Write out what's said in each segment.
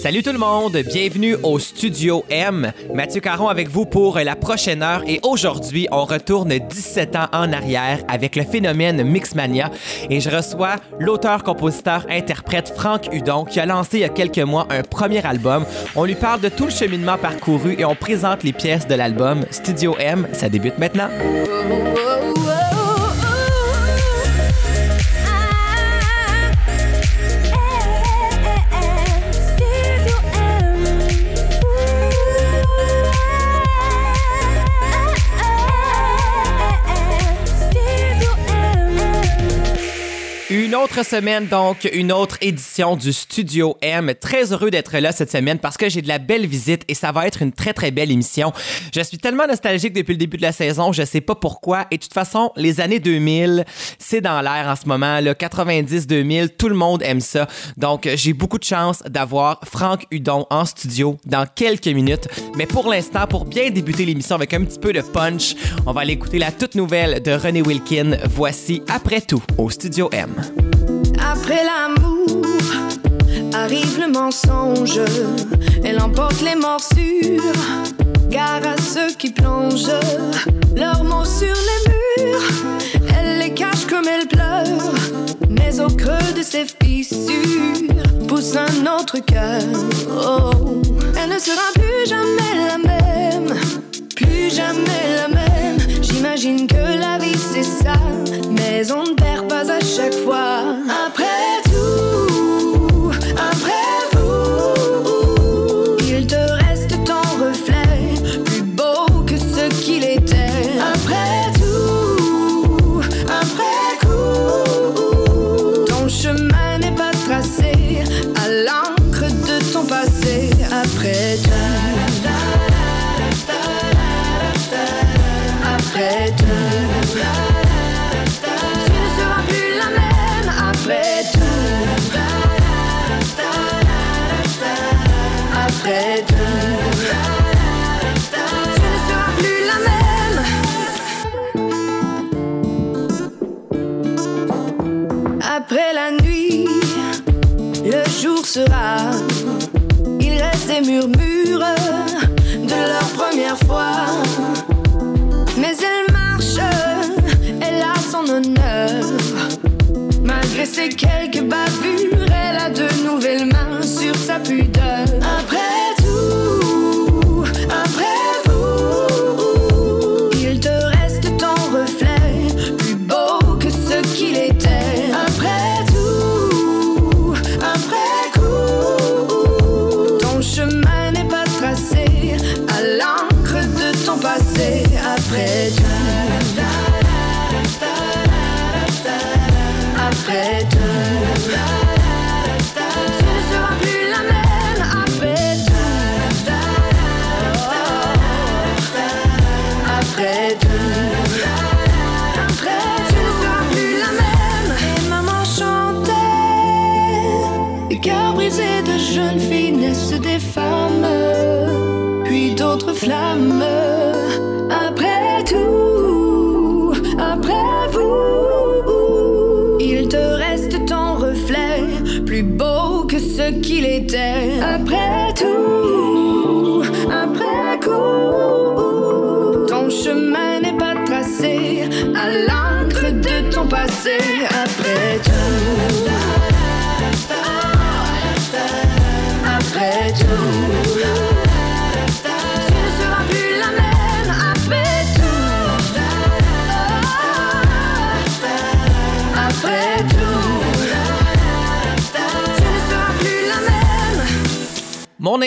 Salut tout le monde, bienvenue au Studio M. Mathieu Caron avec vous pour la prochaine heure et aujourd'hui, on retourne 17 ans en arrière avec le phénomène Mixmania et je reçois l'auteur, compositeur, interprète Franck Hudon qui a lancé il y a quelques mois un premier album. On lui parle de tout le cheminement parcouru et on présente les pièces de l'album Studio M. Ça débute maintenant. Autre semaine, donc, une autre édition du Studio M. Très heureux d'être là cette semaine parce que j'ai de la belle visite et ça va être une très, très belle émission. Je suis tellement nostalgique depuis le début de la saison, je sais pas pourquoi. Et de toute façon, les années 2000, c'est dans l'air en ce moment. Le 90-2000, tout le monde aime ça. Donc, j'ai beaucoup de chance d'avoir Franck Hudon en studio dans quelques minutes. Mais pour l'instant, pour bien débuter l'émission avec un petit peu de punch, on va aller écouter la toute nouvelle de René Wilkin. Voici Après tout au Studio M. Après l'amour arrive le mensonge. Elle emporte les morsures. Gare à ceux qui plongent leurs mots sur les murs. Elle les cache comme elle pleure. Mais au creux de ses fissures pousse un autre cœur. Oh, elle ne sera plus jamais la même. Plus jamais la même. J'imagine que la vie c'est ça. Mais on ne perd pas à chaque fois. Après cœurs brisés de jeunes filles naissent des femmes, puis d'autres flammes. Après tout, après vous, il te reste ton reflet, plus beau que ce qu'il était. Après tout, après coup, ton chemin n'est pas tracé à l'encre de ton passé.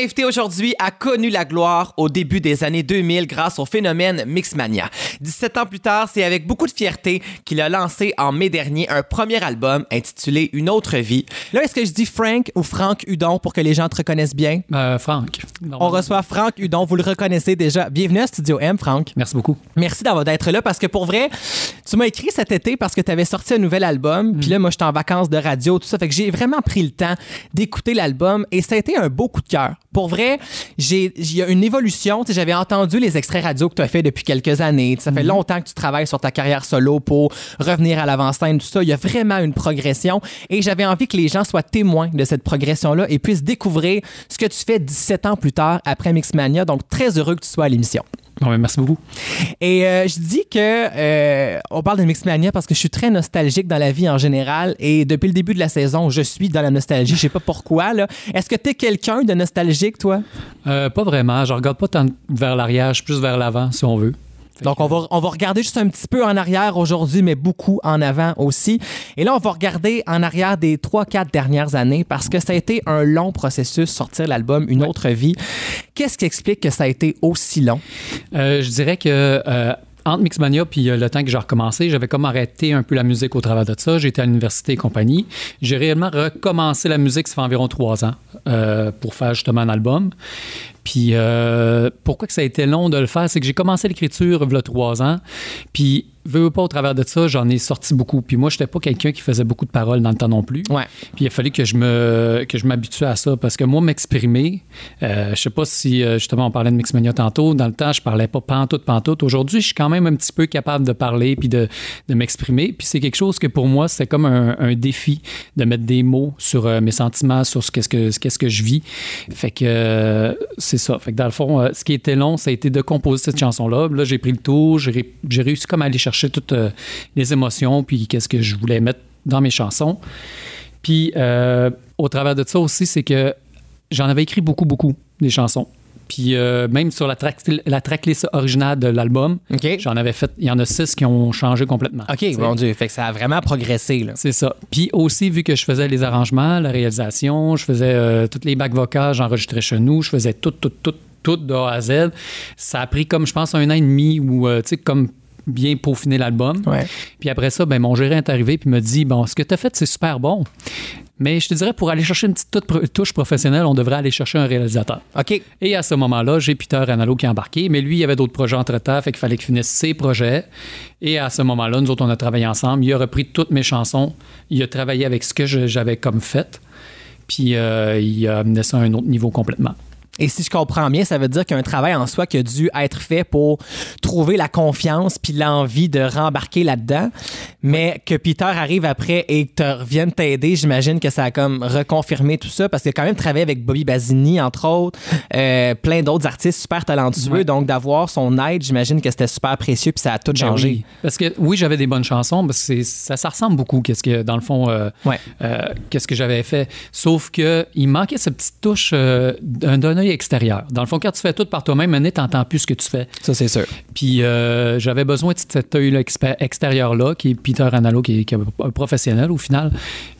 Invité aujourd'hui a connu la gloire au début des années 2000 grâce au phénomène Mixmania. 17 ans plus tard, c'est avec beaucoup de fierté qu'il a lancé en mai dernier un premier album intitulé Une autre vie. Là, est-ce que je dis Frank ou Franck Hudon pour que les gens te reconnaissent bien? Euh, Franck. On reçoit Franck Hudon, vous le reconnaissez déjà. Bienvenue à Studio M, Franck. Merci beaucoup. Merci d'avoir d'être là parce que pour vrai, Tu m'as écrit cet été parce que tu avais sorti un nouvel album. Puis là, moi, j'étais en vacances de radio, tout ça. Fait que j'ai vraiment pris le temps d'écouter l'album et ça a été un beau coup de cœur. Pour vrai, j'ai- il y a une évolution. J'avais entendu les extraits radio que tu as fait depuis quelques années. Ça fait longtemps que tu travailles sur ta carrière solo pour revenir à l'avant-scène, tout ça. Il y a vraiment une progression et j'avais envie que les gens soient témoins de cette progression-là et puissent découvrir ce que tu fais 17 ans plus tard après Mixmania. Donc, très heureux que tu sois à l'émission. Merci beaucoup. Et euh, je dis que euh, on parle de Mixmania parce que je suis très nostalgique dans la vie en général et depuis le début de la saison, je suis dans la nostalgie. Je sais pas pourquoi. là. Est-ce que tu es quelqu'un de nostalgique, toi? Euh, pas vraiment. Je regarde pas tant vers l'arrière, je suis plus vers l'avant, si on veut. Donc, on va, on va regarder juste un petit peu en arrière aujourd'hui, mais beaucoup en avant aussi. Et là, on va regarder en arrière des 3-4 dernières années parce que ça a été un long processus, sortir l'album Une autre vie. Qu'est-ce qui explique que ça a été aussi long? Euh, je dirais que euh, entre Mixmania puis euh, le temps que j'ai recommencé, j'avais comme arrêté un peu la musique au travers de ça. J'étais à l'université et compagnie. J'ai réellement recommencé la musique, ça fait environ trois ans, euh, pour faire justement un album. Puis euh, pourquoi que ça a été long de le faire, c'est que j'ai commencé l'écriture il y a trois ans. Puis veux pas au travers de ça, j'en ai sorti beaucoup. Puis moi, j'étais pas quelqu'un qui faisait beaucoup de paroles dans le temps non plus. Ouais. Puis il a fallu que je me que je m'habitue à ça parce que moi m'exprimer, euh, je sais pas si euh, justement on parlait de Mixmania tantôt, dans le temps je parlais pas pantoute pantoute. Aujourd'hui, je suis quand même un petit peu capable de parler puis de, de m'exprimer. Puis c'est quelque chose que pour moi c'est comme un, un défi de mettre des mots sur euh, mes sentiments, sur ce qu'est-ce que ce qu'est-ce que je vis. Fait que euh, c'est ça. Dans le fond, euh, ce qui était long, ça a été de composer cette chanson là. J'ai pris le tour, j'ai réussi comme à aller chercher toutes euh, les émotions puis qu'est-ce que je voulais mettre dans mes chansons. Puis, euh, au travers de ça aussi, c'est que j'en avais écrit beaucoup, beaucoup, des chansons. Puis, euh, même sur la, track, la tracklist originale de l'album, j'en avais fait, il y en a six qui ont changé complètement. OK, mon Dieu. Fait que ça a vraiment progressé. C'est ça. Puis aussi, vu que je faisais les arrangements, la réalisation, je faisais euh, toutes les bacs vocales, j'enregistrais chez nous, je faisais tout, tout, tout, tout de A à Z. Ça a pris comme, je pense, un an et demi ou, euh, tu sais, comme bien peaufiner l'album. Ouais. Puis après ça, ben, mon gérant est arrivé puis me dit Bon, ce que tu as fait, c'est super bon. Mais je te dirais, pour aller chercher une petite touche professionnelle, on devrait aller chercher un réalisateur. OK. Et à ce moment-là, j'ai Peter Analo qui est embarqué, mais lui, il y avait d'autres projets entre-temps, fait qu'il fallait qu'il finisse ses projets. Et à ce moment-là, nous autres, on a travaillé ensemble. Il a repris toutes mes chansons. Il a travaillé avec ce que j'avais comme fait. Puis euh, il a amené ça à un autre niveau complètement. Et si je comprends bien, ça veut dire qu'il y a un travail en soi qui a dû être fait pour trouver la confiance puis l'envie de rembarquer là-dedans. Mais que Peter arrive après et te revienne t'aider, j'imagine que ça a comme reconfirmé tout ça parce qu'il a quand même travaillé avec Bobby Basini, entre autres, euh, plein d'autres artistes super talentueux. Ouais. Donc d'avoir son aide, j'imagine que c'était super précieux puis ça a tout Ben changé. oui. Parce que oui, j'avais des bonnes chansons, parce que ça, ça ressemble beaucoup qu'est-ce que dans le fond euh, Ouais. euh, qu'est-ce que j'avais fait. Sauf que il manquait cette petite touche euh, d'un d'un œil extérieur. Dans le fond, quand tu fais tout par toi-même, tu n'entends plus ce que tu fais. Ça, c'est sûr. Puis euh, j'avais besoin de cet œil extérieur-là, qui est Peter Analo, qui est, qui est un professionnel au final.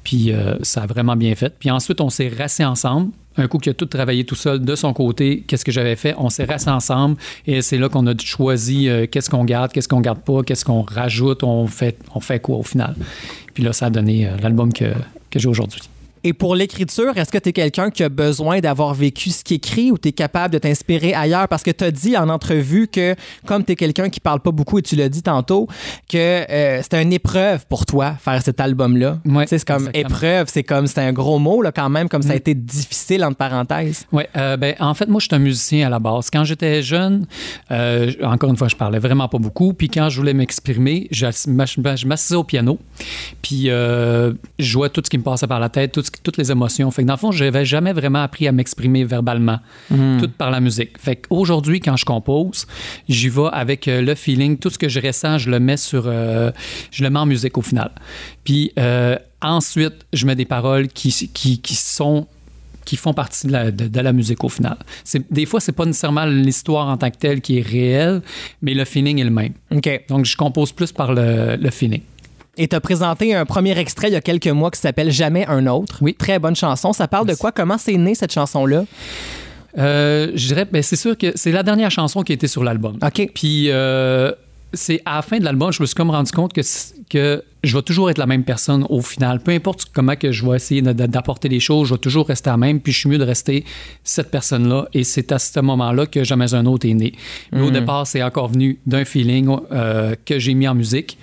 Puis euh, ça a vraiment bien fait. Puis ensuite, on s'est rassés ensemble. Un coup qui a tout travaillé tout seul de son côté, qu'est-ce que j'avais fait? On s'est rassés ensemble et c'est là qu'on a choisi euh, qu'est-ce qu'on garde, qu'est-ce qu'on garde pas, qu'est-ce qu'on rajoute, on fait, on fait quoi au final. Puis là, ça a donné l'album que, que j'ai aujourd'hui. Et pour l'écriture, est-ce que tu es quelqu'un qui a besoin d'avoir vécu ce qu'il écrit ou tu es capable de t'inspirer ailleurs? Parce que tu as dit en entrevue que, comme tu es quelqu'un qui parle pas beaucoup et tu l'as dit tantôt, que euh, c'était une épreuve pour toi faire cet album-là. Ouais, c'est comme exactement. épreuve, c'est comme, c'est un gros mot là, quand même, comme ça a Mm. été difficile entre parenthèses. Oui, ben, en fait, moi, je suis un musicien à la base. Quand j'étais jeune, euh, encore une fois, je parlais vraiment pas beaucoup. Puis quand je voulais m'exprimer, je m'assisais au piano. Puis euh, je jouais tout ce qui me passait par la tête, tout ce- toutes les émotions. Fait que dans le fond, je n'avais jamais vraiment appris à m'exprimer verbalement, tout par la musique. Fait qu'aujourd'hui, quand je compose, j'y vais avec euh, le feeling. Tout ce que je ressens, je le mets sur... euh, je le mets en musique au final. Puis euh, ensuite, je mets des paroles qui, qui, qui sont qui font partie de la, de, de la musique au final. Des fois, c'est pas nécessairement l'histoire en tant que telle qui est réelle, mais le feeling est le même. OK. Donc, je compose plus par le, le feeling. Et tu as présenté un premier extrait il y a quelques mois qui s'appelle Jamais un autre. Oui. Très bonne chanson. Ça parle de quoi? Comment c'est né cette chanson-là? Euh, je dirais, ben, c'est sûr que c'est la dernière chanson qui a été sur l'album. OK. Puis, euh, c'est à la fin de l'album, je me suis comme rendu compte que, que je vais toujours être la même personne au final. Peu importe comment que je vais essayer d'apporter les choses, je vais toujours rester la même, puis je suis mieux de rester cette personne-là. Et c'est à ce moment-là que Jamais un autre est né. Mais au mm. départ, c'est encore venu d'un feeling euh, que j'ai mis en musique,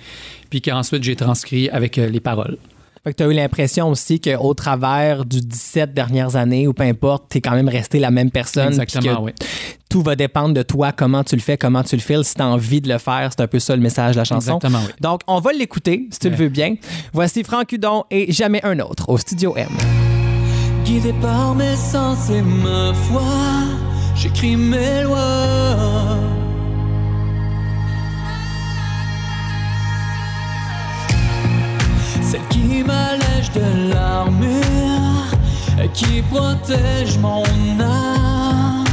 puis qu'ensuite j'ai transcrit avec euh, les paroles. Fait que tu as eu l'impression aussi qu'au travers du 17 dernières années, ou peu importe, tu es quand même resté la même personne. Exactement, oui. Tout va dépendre de toi, comment tu le fais, comment tu le files. Si tu as envie de le faire, c'est un peu ça le message de la chanson. Exactement, oui. Donc, on va l'écouter, si tu le veux bien. Voici Franck Hudon et Jamais un autre au Studio M. Guidé par mes sens et ma foi, j'écris mes lois. Celle qui m'allège de l'armure, qui protège mon âme.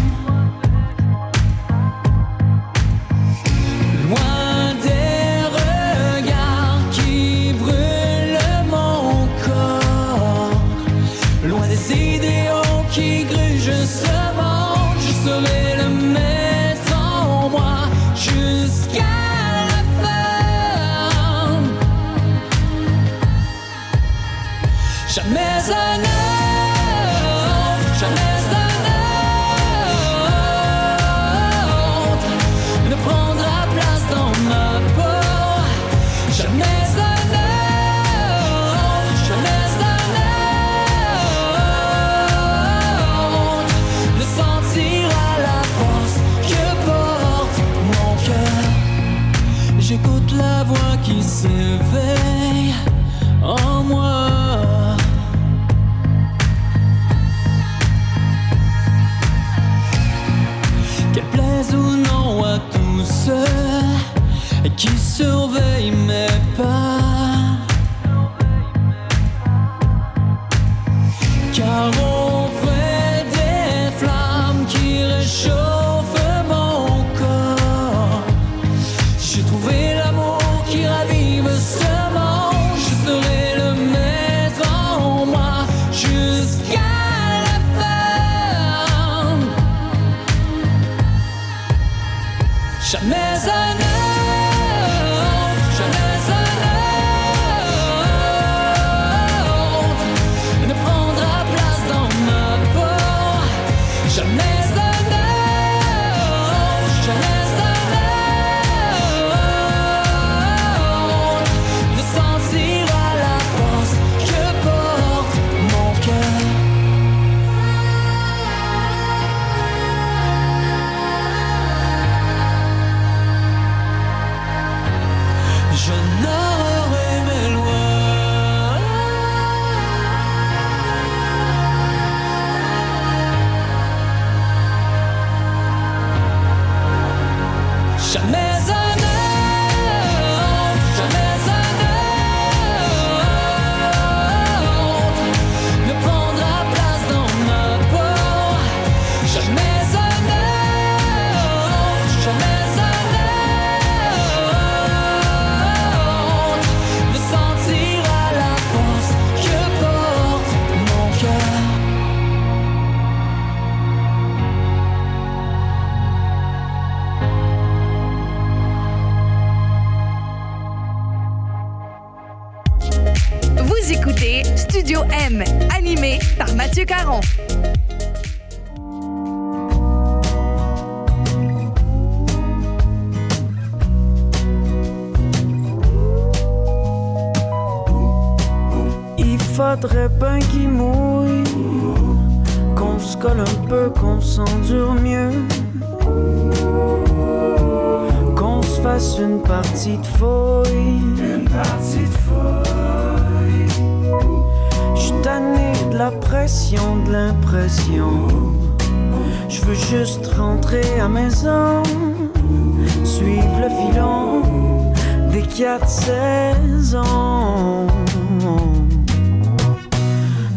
Des quatre saisons.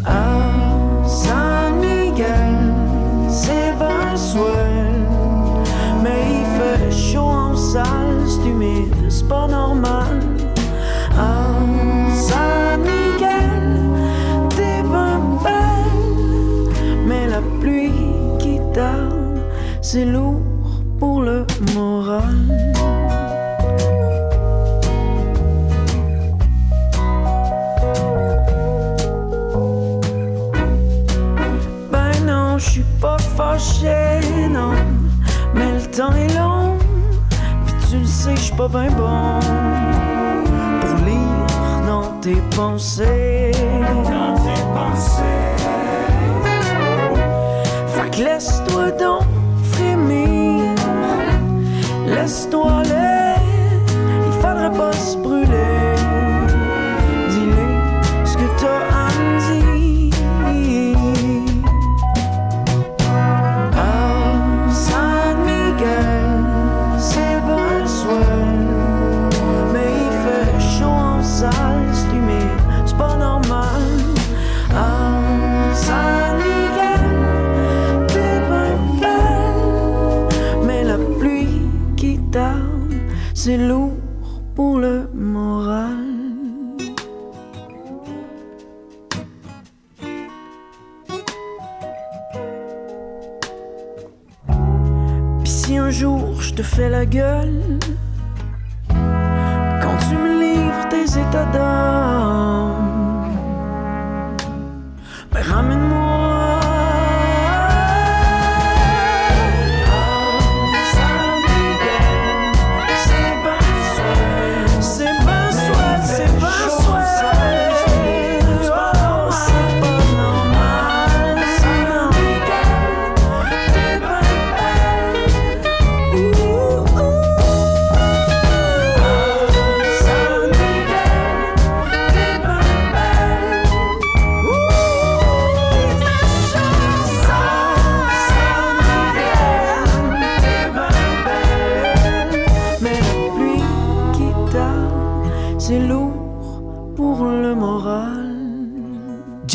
À San Miguel, c'est bien swell, mais il fait chaud en salle, c'est humide, c'est pas normal. À San Miguel, t'es bien belle, mais la pluie qui tarde, c'est lourd pas bien bon pour lire dans tes pensées. Dans tes pensées. Fait que laisse-toi todo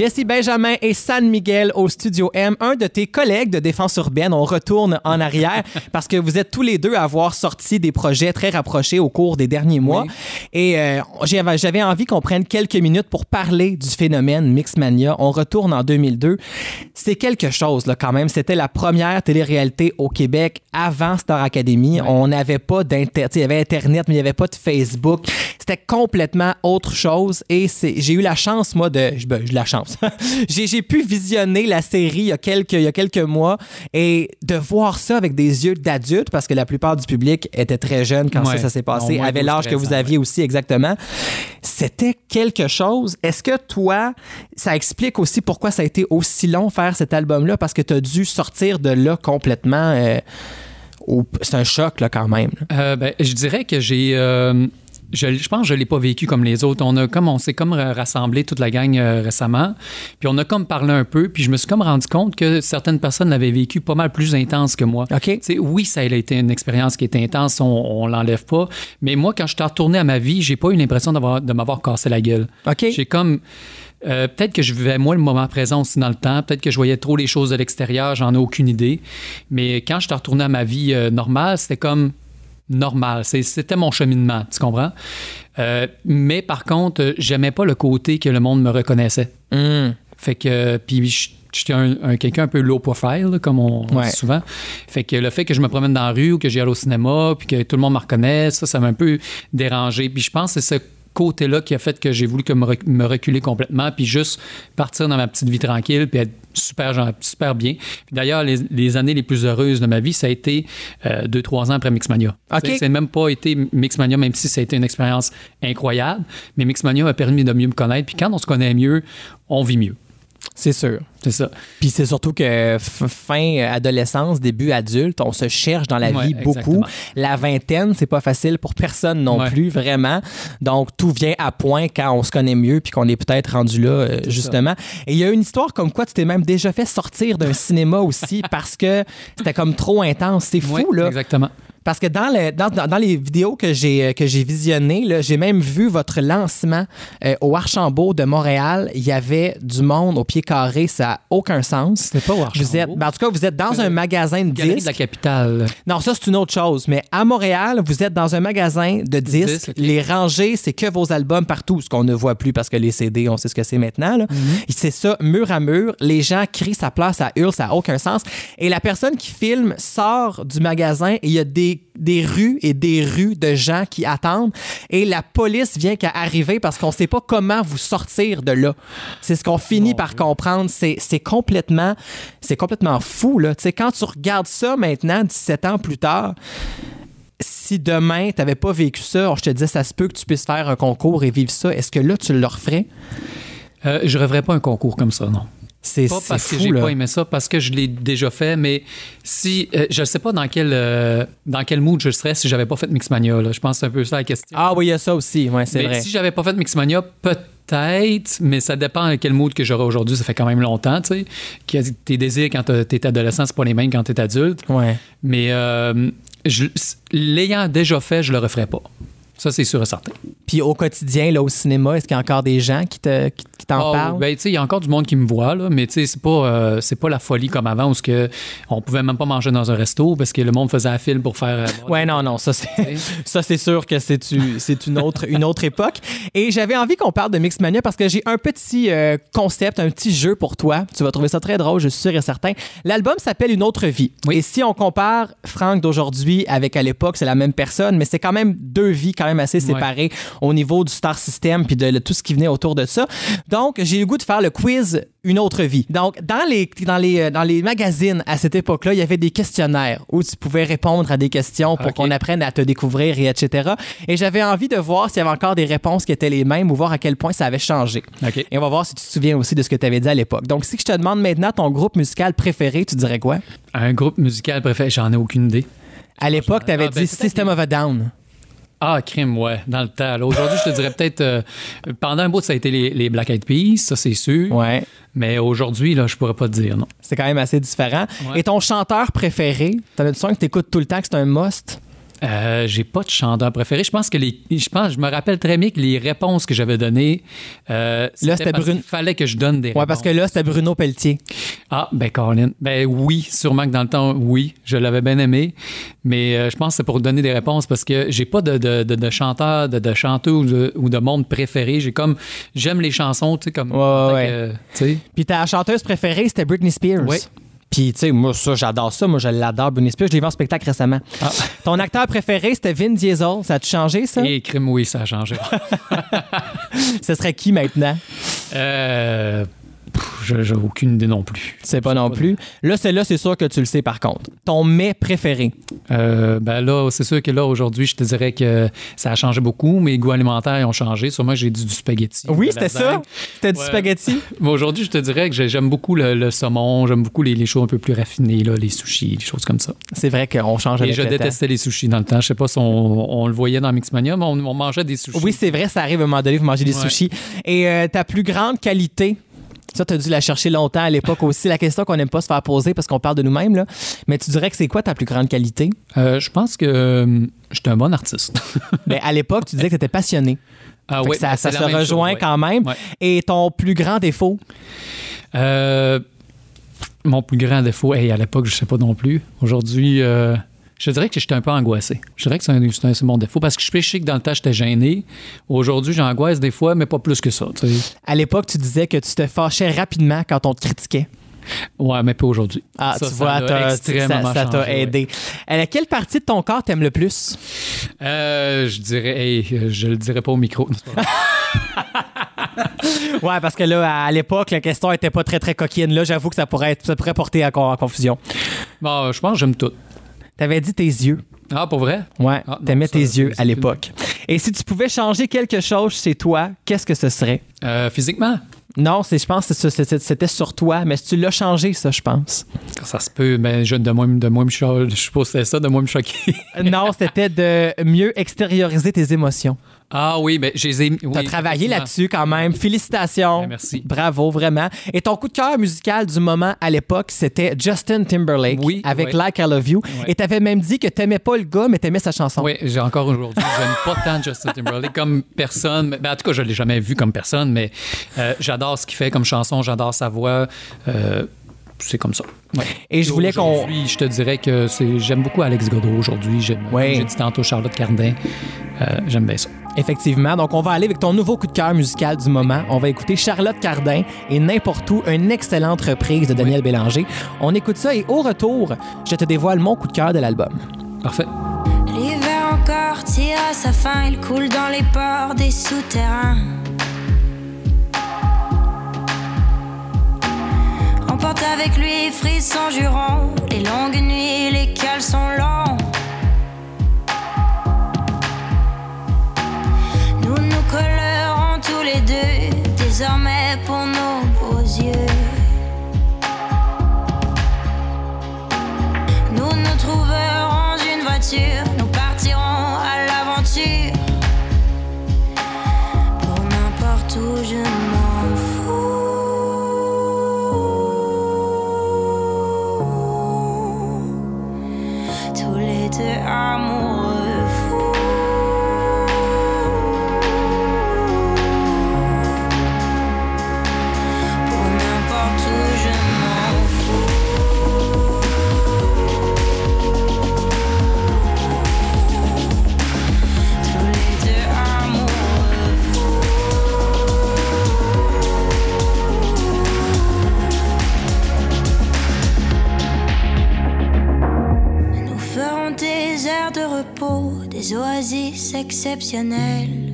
Jesse Benjamin et San Miguel au Studio M, un de tes collègues de Défense urbaine. On retourne en arrière parce que vous êtes tous les deux à avoir sorti des projets très rapprochés au cours des derniers mois. Et euh, j'avais envie qu'on prenne quelques minutes pour parler du phénomène Mixmania. On retourne en 2002. C'est quelque chose, là, quand même. C'était la première télé-réalité au Québec avant Star Academy. On n'avait pas d'Internet. Il y avait Internet, mais il n'y avait pas de Facebook. C'était complètement autre chose. Et j'ai eu la chance, moi, de. Ben, j'ai eu la chance. j'ai pu visionner la série il y, a quelques, il y a quelques mois et de voir ça avec des yeux d'adulte, parce que la plupart du public était très jeune quand ça, Ouais. ça s'est passé, avait l'âge que 12, vous 13 ans, aviez aussi exactement. C'était quelque chose. Est-ce que toi, ça explique aussi pourquoi ça a été aussi long faire cet album-là? Parce que tu as dû sortir de là complètement. euh, C'est un choc, là, quand même. Euh, ben, je dirais que j'ai. euh, je, je pense que je ne l'ai pas vécu comme les autres. On, a comme, on s'est comme rassemblé toute la gang euh, récemment. Puis on a comme parlé un peu. Puis je me suis comme rendu compte que certaines personnes l'avaient vécu pas mal plus intense que moi. OK. Oui, ça a été une expérience qui était intense, on, on l'enlève pas. Mais moi, quand je suis retourné à ma vie, j'ai pas eu l'impression de m'avoir cassé la gueule. OK. J'ai comme. euh, peut-être que je vivais moins le moment présent aussi dans le temps. Peut-être que je voyais trop les choses de l'extérieur. J'en ai aucune idée. Mais quand je suis retourné à ma vie euh, normale, c'était comme normal. C'était mon cheminement, tu comprends? Euh, mais par contre, euh, j'aimais pas le côté que le monde me reconnaissait. Hum. Fait que, puis j'étais un, un- quelqu'un un peu low profile, là, comme on, on Ouais. dit souvent. Fait que le fait que je me promène dans la rue ou que j'y aille au cinéma, puis que tout le monde me reconnaisse, ça, ça m'a un peu dérangé. Puis je pense que c'est ce côté-là qui a fait que j'ai voulu que me, rec- me reculer complètement, puis juste partir dans ma petite vie tranquille, puis être super, genre, super bien. D'ailleurs, les, les années les plus heureuses de ma vie, ça a été euh, deux, trois ans après Mixmania. OK. Tu sais, C'est même pas été Mixmania, même si ça a été une expérience incroyable, mais Mixmania m'a permis de mieux me connaître. Puis quand on se connaît mieux, on vit mieux. C'est sûr. C'est ça. Puis c'est surtout que fin adolescence, début adulte, on se cherche dans la Ouais, vie beaucoup. exactement. La vingtaine, c'est pas facile pour personne non Ouais. plus, vraiment. Donc tout vient à point quand on se connaît mieux puis qu'on est peut-être rendu là, euh, justement. Et il y a une histoire comme quoi tu t'es même déjà fait sortir d'un cinéma aussi parce que c'était comme trop intense. C'est fou, là. Exactement. Parce que dans, le- dans, dans- dans les vidéos que j'ai euh, que j'ai visionnées, j'ai même vu votre lancement euh, au Archambault de Montréal. Il y avait du monde au pied carré, ça n'a aucun sens. C'était pas au Archambault. Vous êtes, ben, en tout cas, vous êtes dans un magasin de Galerie de disques. la capitale. Non, ça, c'est une autre chose. Mais à Montréal, vous êtes dans un magasin de disques. Disques, ok. Les rangées, c'est que vos albums partout, ce qu'on ne voit plus parce que les CD, on sait ce que c'est maintenant. Mhm. C'est ça, mur à mur. Les gens crient sa place, ça hurle, ça n'a aucun sens. Et la personne qui filme sort du magasin et il y a des des, des rues et des rues de gens qui attendent et la police vient qu'à arriver parce qu'on sait pas comment vous sortir de là. C'est ce qu'on finit par comprendre. C'est c'est complètement, c'est complètement fou, là. Quand tu regardes ça maintenant, 17 ans plus tard, si demain, tu n'avais pas vécu ça, je te disais, ça se peut que tu puisses faire un concours et vivre ça. Est-ce que là, tu le referais? Euh, je rêverais pas un concours comme ça, non. C'est Pas parce que fou, j'ai là. pas aimé ça, parce que je l'ai déjà fait, mais si. euh, je sais pas dans quel, euh, dans quel mood je serais si j'avais pas fait Mixmania. Là. Je pense que c'est un peu ça la question. Ah oui, il y a ça aussi, ouais, c'est vrai. si j'avais pas fait Mixmania, peut-être, mais ça dépend de quel mood que j'aurais aujourd'hui. Ça fait quand même longtemps, tu sais. Que Tes désirs quand t'es adolescent, c'est pas les mêmes quand t'es adulte. Ouais. Mais euh, l'ayant déjà fait, je le referais pas. Ça, c'est sûr et certain. Puis au quotidien, là, au cinéma, est-ce qu'il y a encore des gens qui te- qui- qui t'en Ah, parlent? ben, tu sais, il y a encore du monde qui me voit, là, mais tu sais, c'est pas, euh, c'est pas la folie comme avant où que on pouvait même pas manger dans un resto parce que le monde faisait un file pour faire. euh, Ouais, non, non, ça c'est ça c'est sûr que c'est c'est une autre une autre époque. Et j'avais envie qu'on parle de Mixmania parce que j'ai un petit euh, concept, un petit jeu pour toi. Tu vas trouver ça très drôle, je suis sûr et certain. L'album s'appelle Une autre vie. Oui. Et si on compare Franck d'aujourd'hui avec à l'époque, c'est la même personne, mais c'est quand même deux vies quand même assez séparées au niveau du star system puis de le- tout ce qui venait autour de ça. Donc, j'ai eu le goût de faire le quiz Une autre vie. Donc, dans les, dans les, euh, dans les magazines à cette époque-là, il y avait des questionnaires où tu pouvais répondre à des questions pour qu'on apprenne à te découvrir et etc. Et j'avais envie de voir s'il y avait encore des réponses qui étaient les mêmes ou voir à quel point ça avait changé. Et on va voir si tu te souviens aussi de ce que tu avais dit à l'époque. Donc, si je te demande maintenant ton groupe musical préféré, tu dirais quoi? Un groupe musical préféré, j'en ai aucune idée. À l'époque, tu avais Ah, ben, dit peut-être System of a Down. Ah, crime, ouais, dans le temps. Aujourd'hui, je te dirais peut-être. euh, pendant un bout, ça a été les, les Black Eyed Peas, ça, c'est sûr. Ouais. Mais aujourd'hui, là, je pourrais pas te dire, non. C'est quand même assez différent. Ouais. Et ton chanteur préféré, t'en as un que t'écoutes tout le temps, que c'est un must? Euh, j'ai pas de chanteur préféré. Je pense que les. Je pense, je me rappelle très bien que les réponses que j'avais données. euh, c'était parce Brune- qu'il fallait que je donne des Ouais, parce que là, c'était Bruno Pelletier. Ah, ben Colin. Ben oui, sûrement que dans le temps, oui, je l'avais bien aimé. Mais euh, je pense que c'est pour donner des réponses parce que j'ai pas de, de, de, de chanteur, de, de chanteur ou de, ou de monde préféré. J'ai comme. J'aime les chansons, tu sais, comme. Ouais, que. Puis ta chanteuse préférée, c'était Britney Spears. Ouais. Puis, tu sais, moi, ça, j'adore ça. Moi, je l'adore, Britney Spears. Je l'ai vu en spectacle récemment. Ah. Ton acteur préféré, c'était Vin Diesel. Ça a-tu changé, ça? Et crime, oui, ça a changé. Ce serait qui maintenant? euh, j'ai aucune idée non plus. Sais pas non plus. Là, c'est là, c'est sûr que tu le sais par contre. Ton mets préféré? Euh, ben là, c'est sûr que là, aujourd'hui, je te dirais que ça a changé beaucoup. Mes goûts alimentaires ils ont changé. Sûrement j'ai du, du spaghetti. Oui, c'était ça. C'était du Ouais. spaghetti? Mais aujourd'hui, je te dirais que j'ai- j'aime beaucoup le, le saumon, j'aime beaucoup les, les choses un peu plus raffinées, là, les sushis, des choses comme ça. C'est vrai qu'on change Et avec je le temps. détestais les sushis dans le temps. Je sais pas si on, on le voyait dans Mixmania, mais on, on mangeait des sushis. Oui, c'est vrai, ça arrive à un moment donné, vous mangez des Ouais. sushis. Et euh, ta plus grande qualité, ça, tu as dû la chercher longtemps à l'époque aussi, la question qu'on n'aime pas se faire poser parce qu'on parle de nous-mêmes, là. Mais tu dirais que c'est quoi ta plus grande qualité? Euh, je pense que euh, j'étais un bon artiste. Mais à l'époque, tu disais que tu étais passionné. ah oui, ça ben, ça se rejoint chose, quand même. Et ton plus grand défaut? Euh, mon plus grand défaut, hey, à l'époque, je sais pas non plus. Aujourd'hui, euh, je dirais que j'étais un peu angoissé. Je dirais que c'est mon défaut parce que je sais que dans le temps, j'étais gêné. Aujourd'hui, j'angoisse des fois, mais pas plus que ça. À l'époque, tu disais que tu te fâchais rapidement quand on te critiquait. Ouais, mais pas aujourd'hui. Ah, Ça, tu vois, ça t'a ouais. aidé. Euh, quelle partie de ton corps t'aimes le plus? Euh, je dirais, hey, je le dirais pas au micro. Ouais, parce que là, à l'époque, la question était pas très, très coquine. Là, j'avoue que ça pourrait, être, ça pourrait porter à, à confusion. bon, je pense que j'aime tout. T'avais dit tes yeux. Ah, pour vrai? Ouais, Ah, t'aimais tes yeux à l'époque. Et si tu pouvais changer quelque chose chez toi, qu'est-ce que ce serait? Euh, physiquement? Non, c'est, je pense que c'était sur toi, mais tu l'as changé, ça, je pense. Ça se peut, mais je, de moi, de moi me je suppose ça, de moi me choquer. non, c'était de mieux extérioriser tes émotions. Ah oui, mais j'ai oui, Tu as travaillé là-dessus quand même. Félicitations. Ben, merci. Bravo, vraiment. Et ton coup de cœur musical du moment à l'époque, c'était Justin Timberlake Oui, avec. Like I Love You. Et tu avais même dit que t'aimais pas le gars, mais t'aimais sa chanson. Oui, j'ai encore aujourd'hui, j'aime pas tant Justin Timberlake comme personne. Ben, en tout cas, je l'ai jamais vu comme personne, mais euh, j'adore ce qu'il fait comme chanson, j'adore sa voix. Euh, c'est comme ça. Ouais. Et je voulais qu'on. Je te dirais que j'aime beaucoup Alex Godot aujourd'hui. J'aime, Ouais. comme j'ai dit tantôt Charlotte Cardin. Euh, j'aime bien ça. Effectivement. Donc, on va aller avec ton nouveau coup de cœur musical du moment. On va écouter Charlotte Cardin et N'importe où, une excellente reprise de Daniel Bélanger. On écoute ça et au retour, je te dévoile mon coup de cœur de l'album. Parfait. L'hiver encore tire à sa fin, il coule dans les ports des souterrains. Emporte avec lui frissons jurons, les longues nuits, les caleçons longs. Nous oasis exceptionnelles.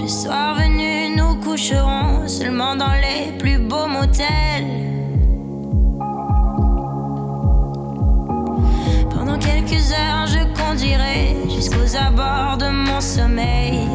Le soir venu, nous coucherons seulement dans les plus beaux motels. Pendant quelques heures, je conduirai jusqu'aux abords de mon sommeil.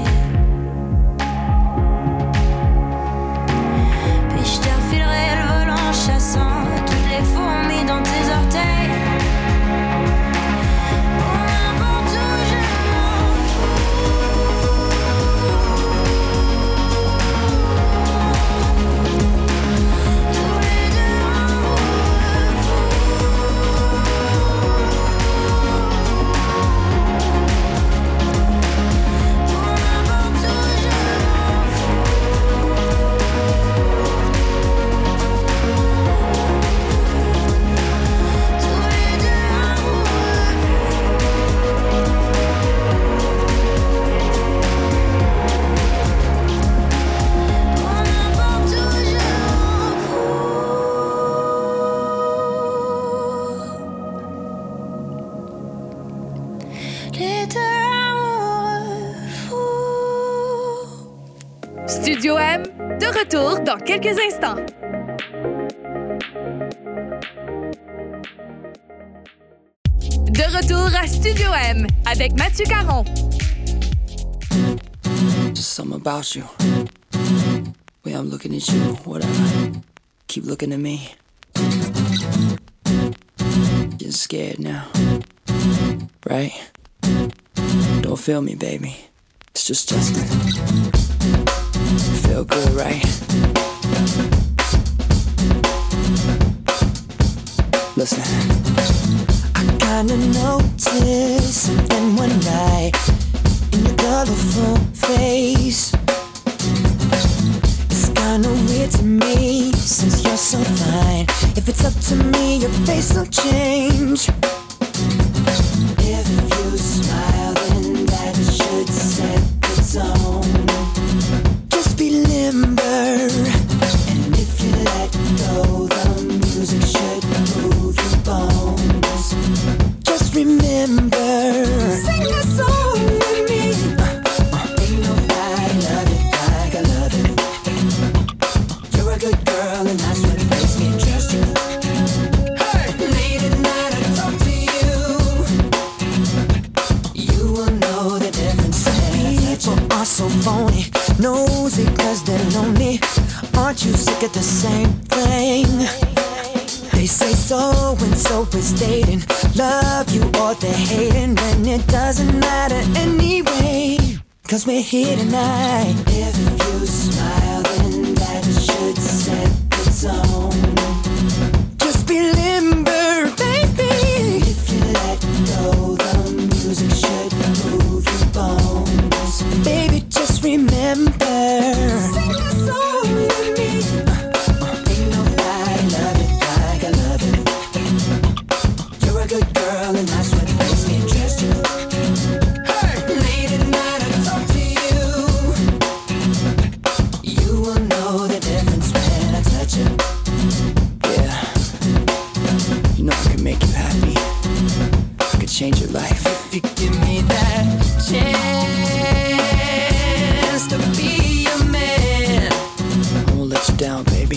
Quelques instants. De retour à Studio M avec Mathieu Caron. Just something about you. Way I'm looking at you, whatever. Keep looking at me. Getting scared now. Right? Don't feel me, baby. It's just Justin. Feel good, right? Listen. I kinda noticed something one night in your colorful face. It's kinda weird to me since you're so fine. If it's up to me, your face will change. If you smile, night.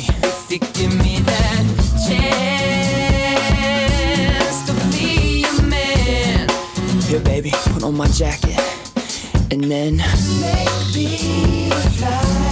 If you give me that chance to be man. Baby, put on my jacket. And then. Maybe fly.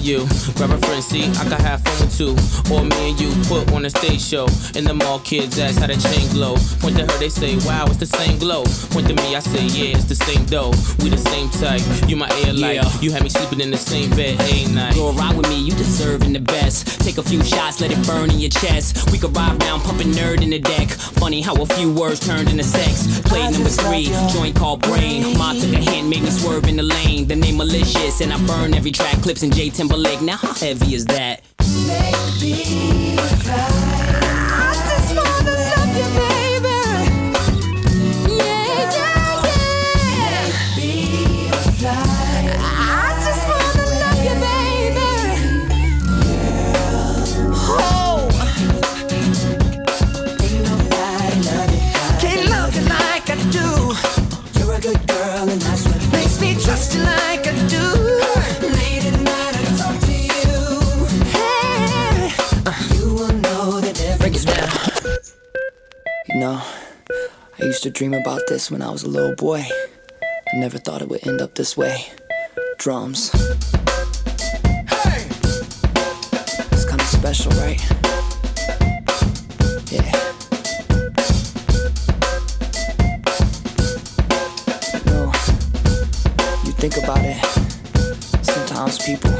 In of you. Grab a friend, see, I can have fun with two. Or me and you put on a stage show. And the mall kids ask how the chain glow. Point to her, they say, wow, it's the same glow. Point to me, I say, yeah, it's the same dough. We the same type. You my air light. Yeah. You had me sleeping in the same bed, ain't night. Go ride with me, you deserving the best. Take a few shots, let it burn in your chest. We could ride round, pumping nerd in the deck. Funny how a few words turned into sex. Play number three, joint called brain. Ma took a hint, made me swerve in the lane. The name malicious, and I burn every track. Clips in J Timberlake. Now how heavy is that? Can't used to dream about this when I was a little boy. I never thought it would end up this way. Drums. Hey! It's kind of special, right? Yeah. No, you think about it. Sometimes people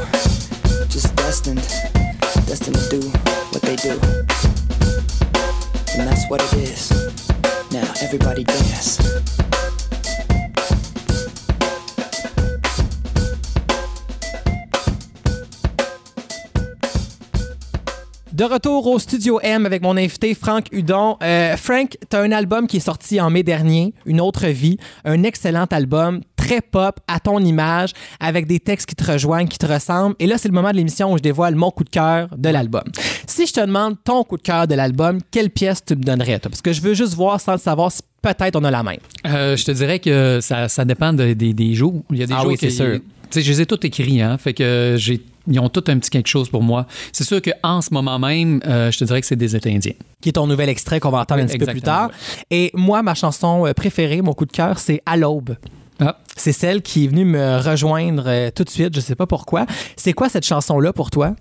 De retour au Studio M avec mon invité Franck Hudon. Euh, Frank, tu as un album qui est sorti en mai dernier, Une autre vie, un excellent album, très pop, à ton image, avec des textes qui te rejoignent, qui te ressemblent. Et là, c'est le moment de l'émission où je dévoile mon coup de cœur de l'album. Si je te demande ton coup de cœur de l'album, quelle pièce tu me donnerais, toi? Parce que je veux juste voir sans le savoir si peut-être on a la même. Euh, je te dirais que ça, ça dépend de- des- des jours. Il y a des Ah jours oui, c'est sûr. Tu sais, je les ai tous écrits, hein. Fait que j'ai. Ils ont tous un petit quelque chose pour moi. C'est sûr qu'en ce moment même, euh, je te dirais que c'est des États indiens. qui est ton nouvel extrait qu'on va entendre un petit peu plus tard. Et moi, ma chanson euh, préférée, mon coup de cœur, c'est À l'aube. Ah. C'est celle qui est venue me rejoindre euh, tout de suite, je sais pas pourquoi. C'est quoi cette chanson-là pour toi?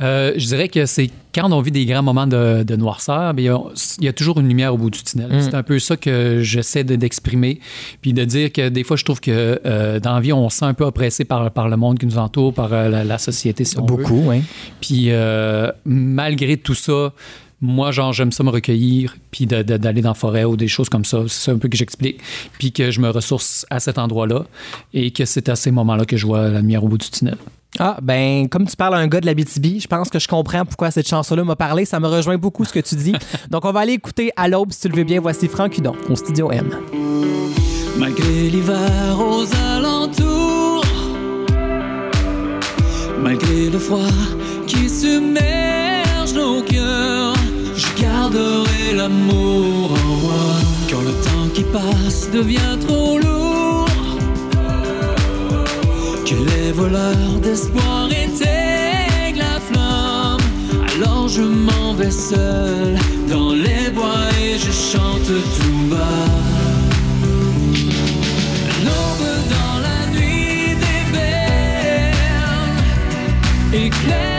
Euh, je dirais que c'est quand on vit des grands moments de, de noirceur, bien, il y a- il y a toujours une lumière au bout du tunnel. Mm. C'est un peu ça que j'essaie de- d'exprimer, puis de dire que des fois, je trouve que euh, dans la vie, on se sent un peu oppressé par, par le monde qui nous entoure, par la, la société, si on veut. oui. Puis malgré tout ça, moi, genre, j'aime ça me recueillir, puis de- de- d'aller dans la forêt ou des choses comme ça. C'est ça un peu que j'explique. Puis que je me ressource à cet endroit-là et que c'est à ces moments-là que je vois la lumière au bout du tunnel. Ah, ben, comme tu parles à un gars de la BTB, je pense que je comprends pourquoi cette chanson-là m'a parlé. Ça me rejoint beaucoup ce que tu dis. Donc, on va aller écouter À l'aube, si tu le veux bien. Voici Franck Hudon au Studio M. Malgré l'hiver aux alentours, malgré le froid qui submerge nos cœurs, l'amour en moi. Quand le temps qui passe devient trop lourd, que les voleurs d'espoir éteignent la flamme, alors je m'en vais seul dans les bois et je chante tout bas. L'aube dans la nuit d'ébène éclaire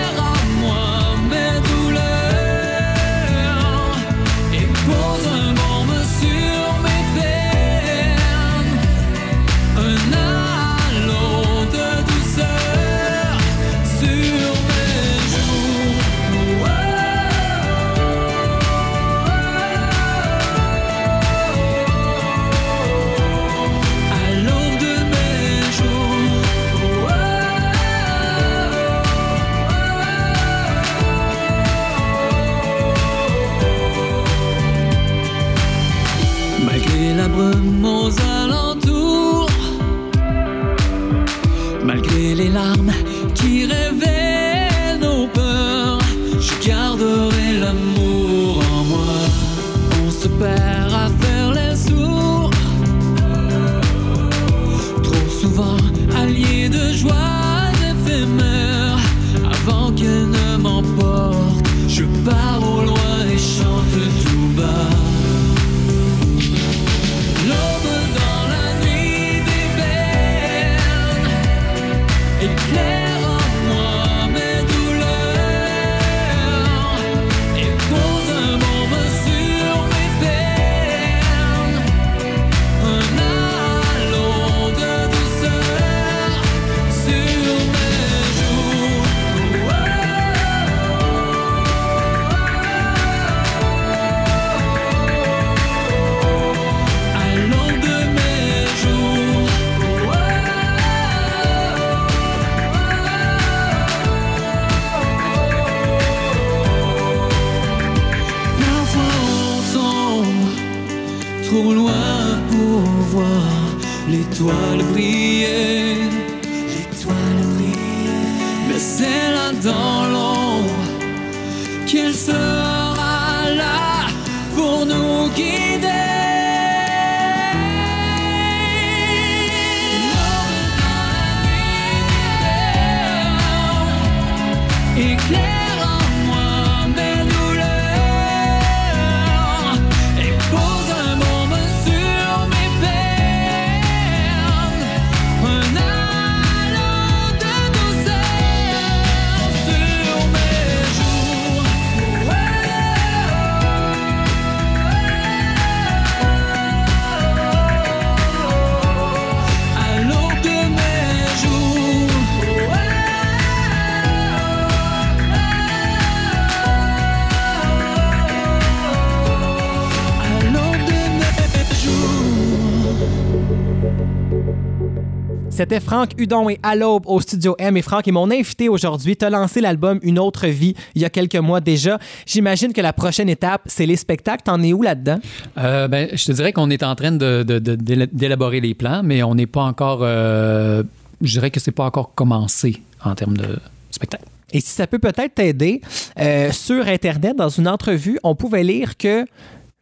C'était Franck Hudon et à l'aube au Studio M. Et Franck est mon invité aujourd'hui. Tu as lancé l'album Une autre vie il y a quelques mois déjà. J'imagine que la prochaine étape, c'est les spectacles. T'en es où là-dedans? Euh, ben, je te dirais qu'on est en train de- de- de- d'éla- d'élaborer les plans, mais on n'est pas encore. euh, je dirais que c'est pas encore commencé en termes de spectacle. Et si ça peut peut-être t'aider, euh, sur Internet, dans une entrevue, on pouvait lire que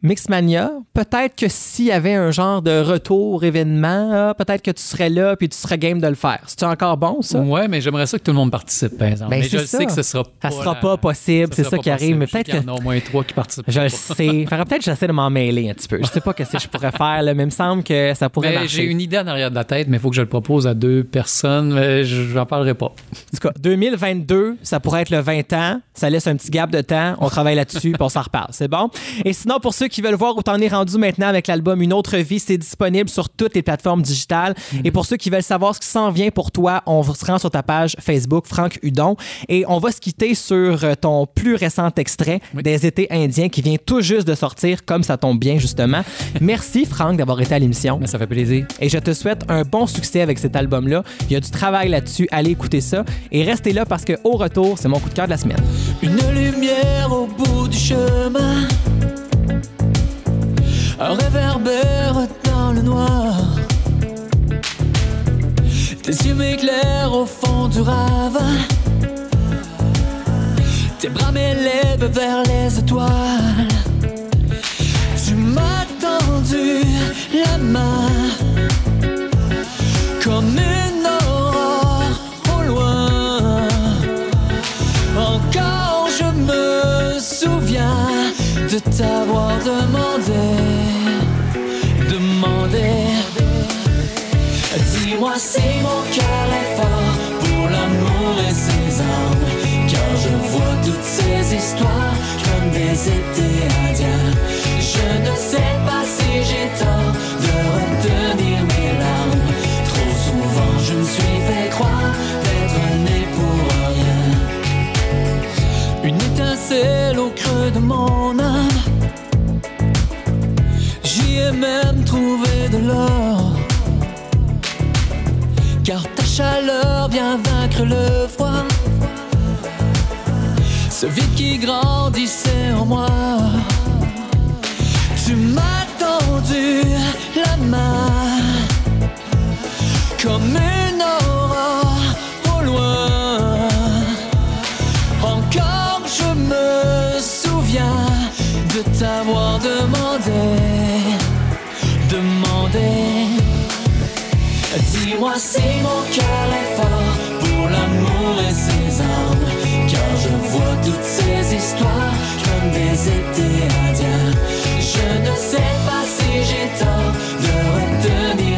Mixmania, peut-être que s'il y avait un genre de retour événement, peut-être que tu serais là puis tu serais game de le faire. C'est encore bon, ça? Ouais, mais j'aimerais ça que tout le monde participe, par exemple. Ben, mais je ça. sais que ce sera Ça pas. sera la- pas possible, c'est sera ça qui arrive, mais peut-être qu'il y en a au moins trois qui participent. Je le sais. Faudrait peut-être que j'essaie de m'en mêler un petit peu. Je sais pas ce que je pourrais faire, là, mais il me semble que ça pourrait Mais marcher. j'ai une idée en arrière de la tête, mais il faut que je le propose à deux personnes. Mais je n'en parlerai pas. En tout cas, 2022, ça pourrait être le 20 ans. Ça laisse un petit gap de temps. On travaille là-dessus, puis on s'en reparle. C'est bon? Et sinon, pour ceux qui veulent voir où t'en es rendu maintenant avec l'album Une autre vie, c'est disponible sur toutes les plateformes digitales. Et pour ceux qui veulent savoir ce qui s'en vient pour toi, on se rend sur ta page Facebook, Franck Hudon. Et on va se quitter sur euh, ton plus récent extrait des étés indiens qui vient tout juste de sortir, comme ça tombe bien, justement. Merci, Franck, d'avoir été à l'émission. Mais ça fait plaisir. Et je te souhaite un bon succès avec cet album-là. Il y a du travail là-dessus. Allez écouter ça. Et restez là parce que au retour, c'est mon coup de cœur de la semaine. Une lumière au bout du chemin. Réverbère dans le noir. Tes yeux m'éclairent au fond du ravin. Tes bras m'élèvent vers les étoiles. Tu m'as tendu la main comme une aurore au loin. Encore je me souviens de t'avoir demandé. Dis-moi si mon cœur est fort pour l'amour et ses armes. Car je vois toutes ces histoires comme des étés indiens. Je ne sais pas si j'ai tort de retenir mes larmes. Trop souvent je me suis fait croire d'être né pour rien. Une étincelle au creux de mon âme. J'y ai même trouvé de l'or chaleur vient vaincre le froid. Ce vide qui grandissait en moi. Tu m'as tendu la main comme une aurore au loin. Encore je me souviens de t'avoir demandé, demandé. Dis-moi si mon cœur est fort pour l'amour et ses armes. Car je vois toutes ces histoires comme des étés indiens. Je ne sais pas si j'ai tort de retenir.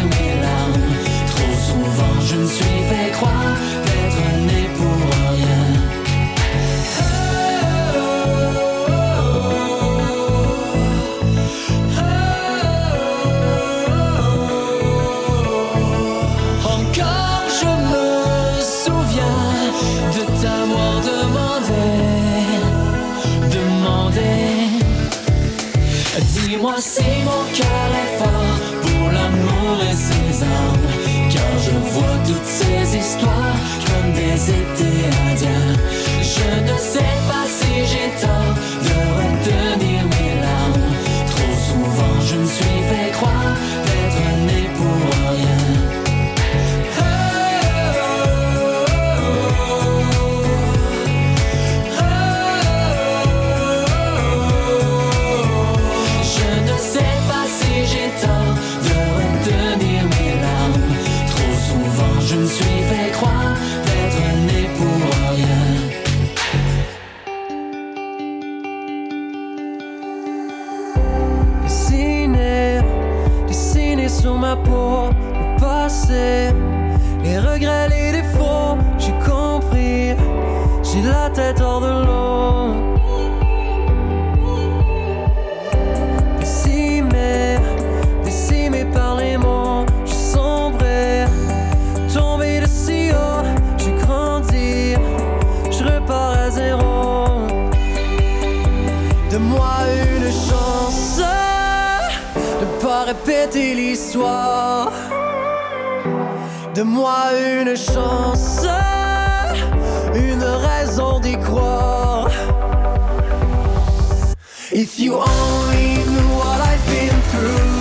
De moi une chance, une raison d'y croire. If you only knew what I've been through.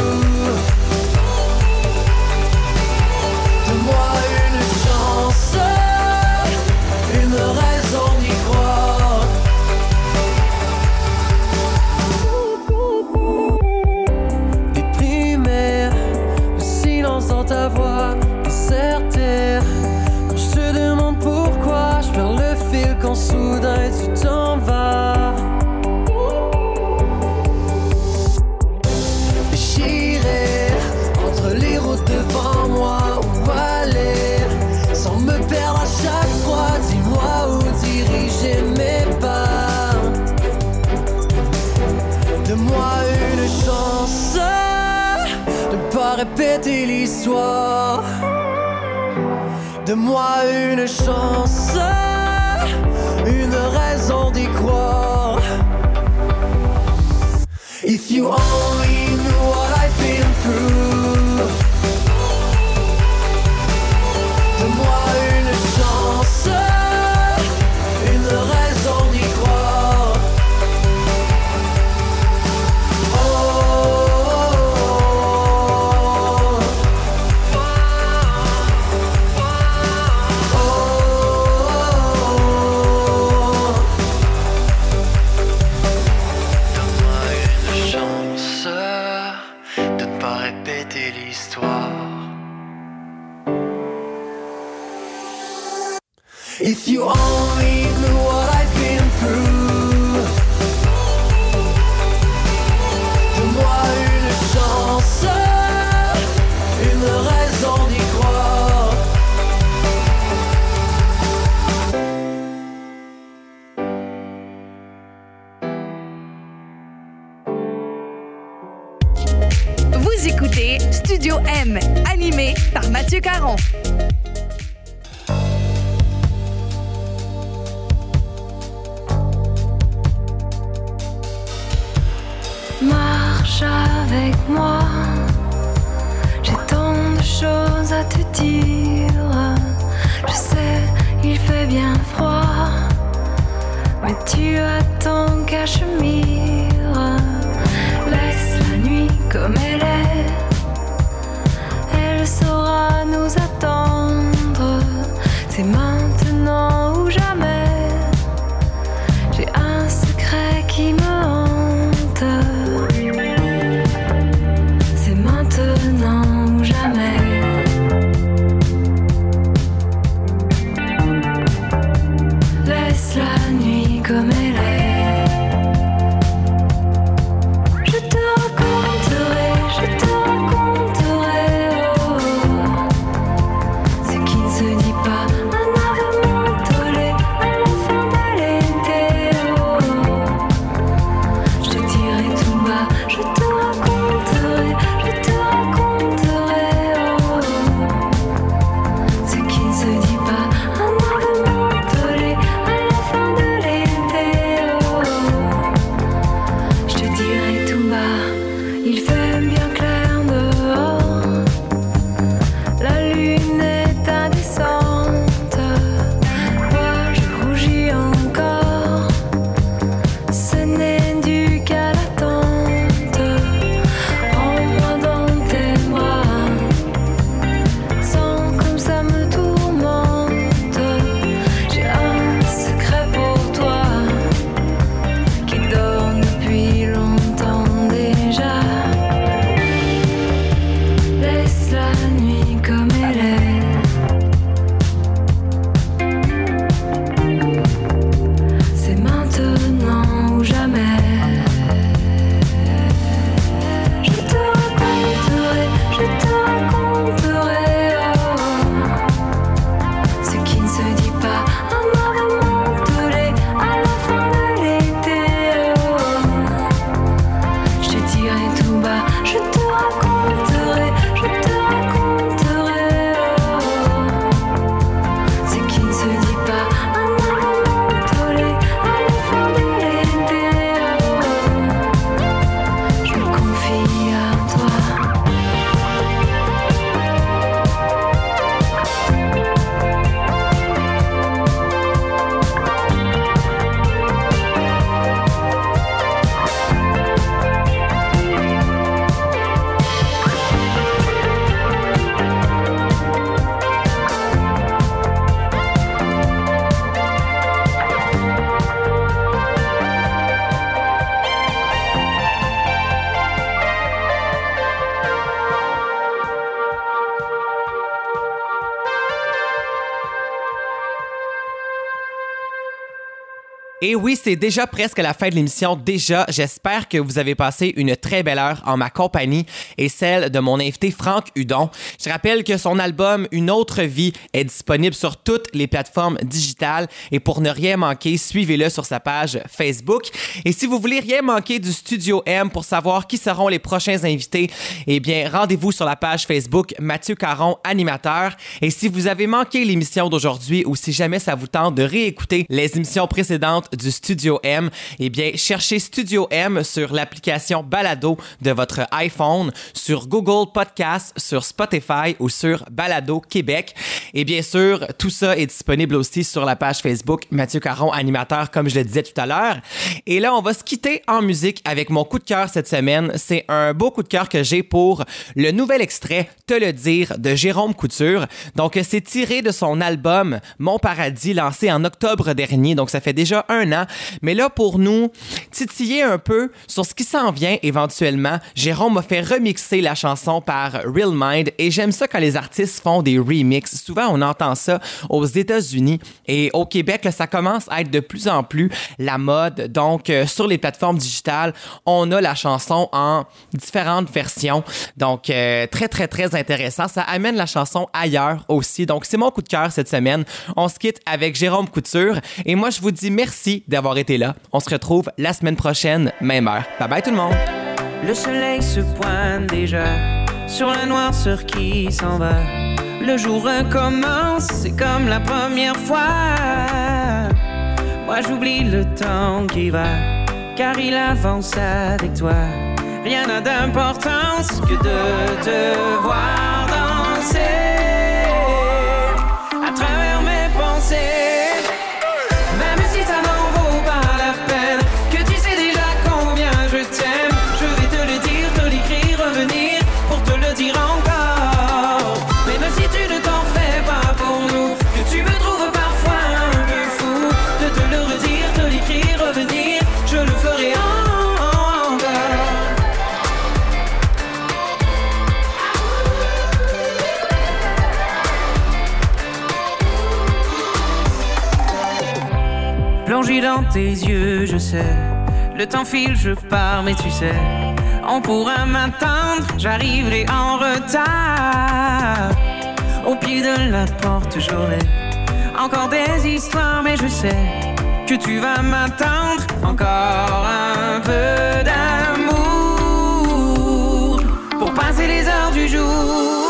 sois de moi une chance, une raison d'y croire. If you only knew Et oui, c'est déjà presque la fin de l'émission. Déjà, j'espère que vous avez passé une très belle heure en ma compagnie et celle de mon invité Franck Hudon. Je rappelle que son album Une autre vie est disponible sur toutes les plateformes digitales et pour ne rien manquer, suivez-le sur sa page Facebook. Et si vous voulez rien manquer du Studio M pour savoir qui seront les prochains invités, eh bien, rendez-vous sur la page Facebook Mathieu Caron, animateur. Et si vous avez manqué l'émission d'aujourd'hui ou si jamais ça vous tente de réécouter les émissions précédentes du Studio M, eh bien, cherchez Studio M sur l'application Balado de votre iPhone, sur Google Podcast, sur Spotify ou sur Balado Québec. Et bien sûr, tout ça est disponible aussi sur la page Facebook Mathieu Caron, animateur, comme je le disais tout à l'heure. Et là, on va se quitter en musique avec mon coup de cœur cette semaine. C'est un beau coup de cœur que j'ai pour le nouvel extrait Te le dire de Jérôme Couture. Donc, c'est tiré de son album Mon Paradis, lancé en octobre dernier. Donc, ça fait déjà un Mais là, pour nous titiller un peu sur ce qui s'en vient éventuellement, Jérôme m'a fait remixer la chanson par Real Mind et j'aime ça quand les artistes font des remixes. Souvent, on entend ça aux États-Unis et au Québec, ça commence à être de plus en plus la mode. Donc, euh, sur les plateformes digitales, on a la chanson en différentes versions. Donc, euh, très, très, très intéressant. Ça amène la chanson ailleurs aussi. Donc, c'est mon coup de cœur cette semaine. On se quitte avec Jérôme Couture et moi, je vous dis merci d'avoir été là. On se retrouve la semaine prochaine, même heure. Bye bye tout le monde. Le soleil se pointe déjà sur la noirceur qui s'en va. Le jour recommence, c'est comme la première fois. Moi j'oublie le temps qui va, car il avance avec toi. Rien n'a d'importance que de te voir danser dans tes yeux, je sais. Le temps file, je pars, mais tu sais, on pourra m'attendre, j'arriverai en retard. Au pied de la porte, j'aurai encore des histoires, mais je sais que tu vas m'attendre. Encore un peu d'amour pour passer les heures du jour.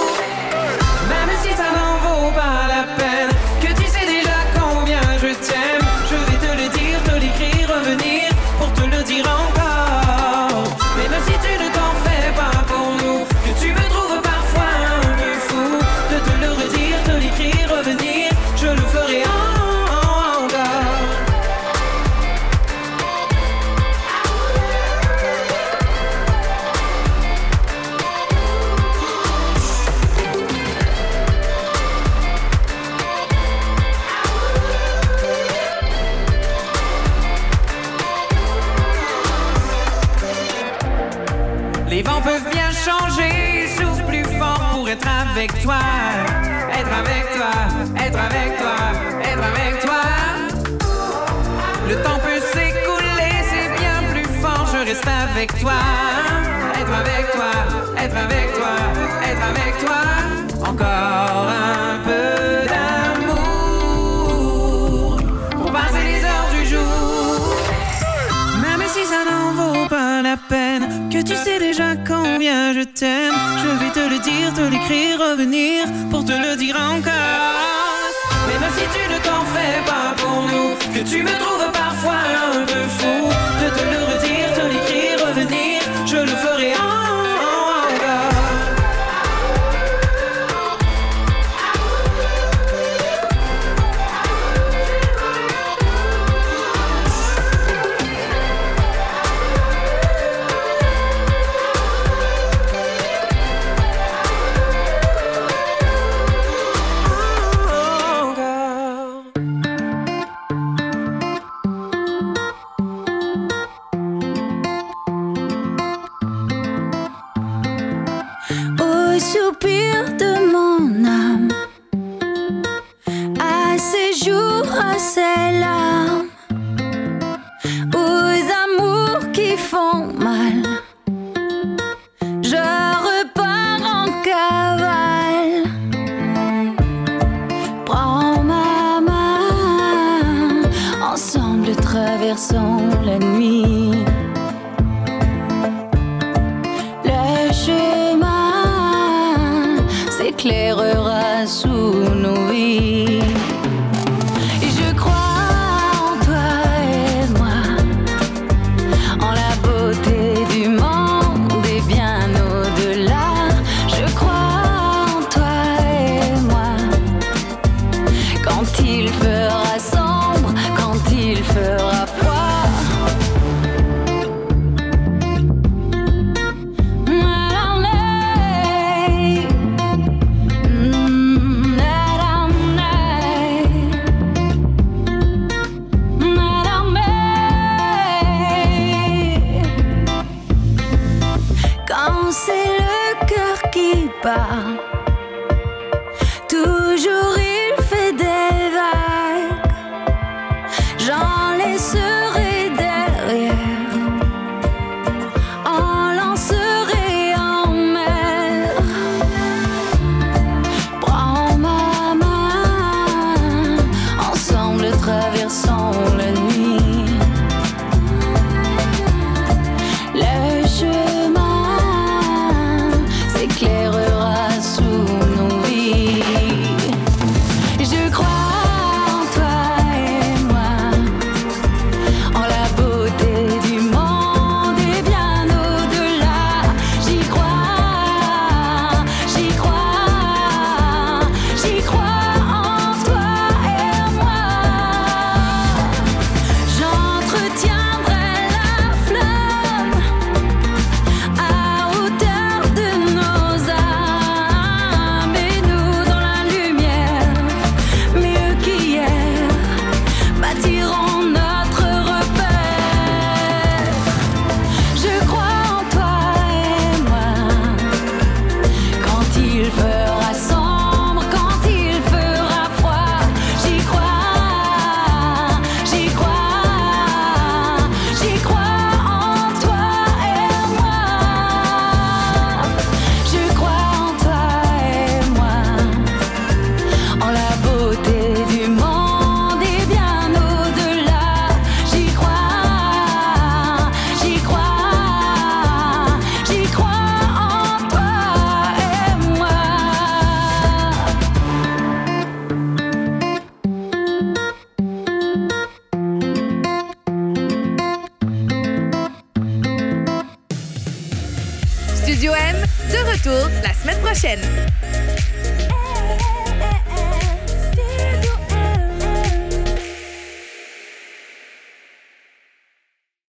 Au soupir de mon